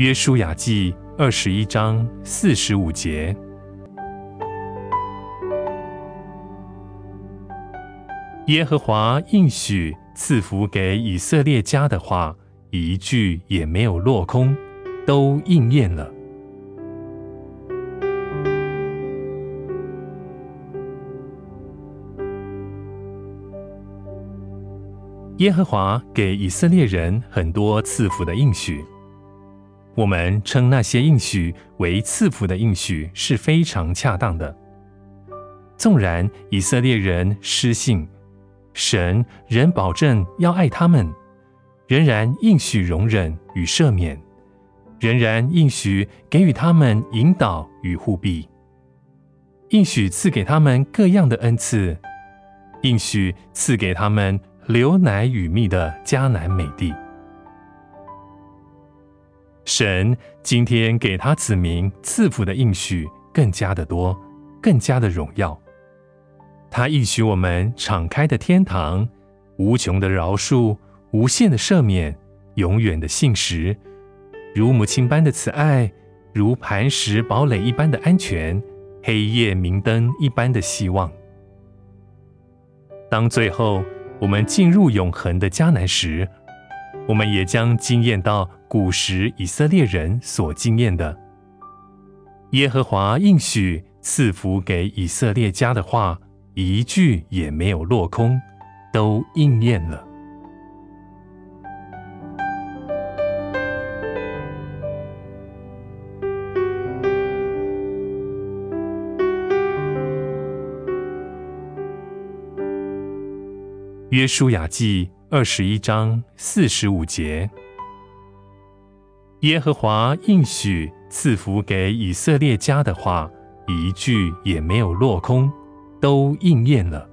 约书亚记二十一章四十五节。耶和华应许赐福给以色列家的话，一句也没有落空，都应验了。耶和华给以色列人很多赐福的应许，我们称那些应许为赐福的应许是非常恰当的。纵然以色列人失信。神仍保证要爱他们，仍然应许容忍与赦免，仍然应许给予他们引导与护庇，应许赐给他们各样的恩赐，应许赐给他们流奶与蜜的迦南美地。神今天给他子民赐福的应许更加的多，更加的荣耀。他应许我们敞开的天堂，无穷的饶恕，无限的赦免，永远的信实，如母亲般的慈爱，如磐石堡垒一般的安全，黑夜明灯一般的希望。当最后我们进入永恒的迦南时，我们也将惊艳到古时以色列人所经验的。耶和华应许赐福给以色列家的话。一句也没有落空，都应验了。约书亚记二十一章四十五节：耶和华应许赐福给以色列家的话，一句也没有落空。都应验了。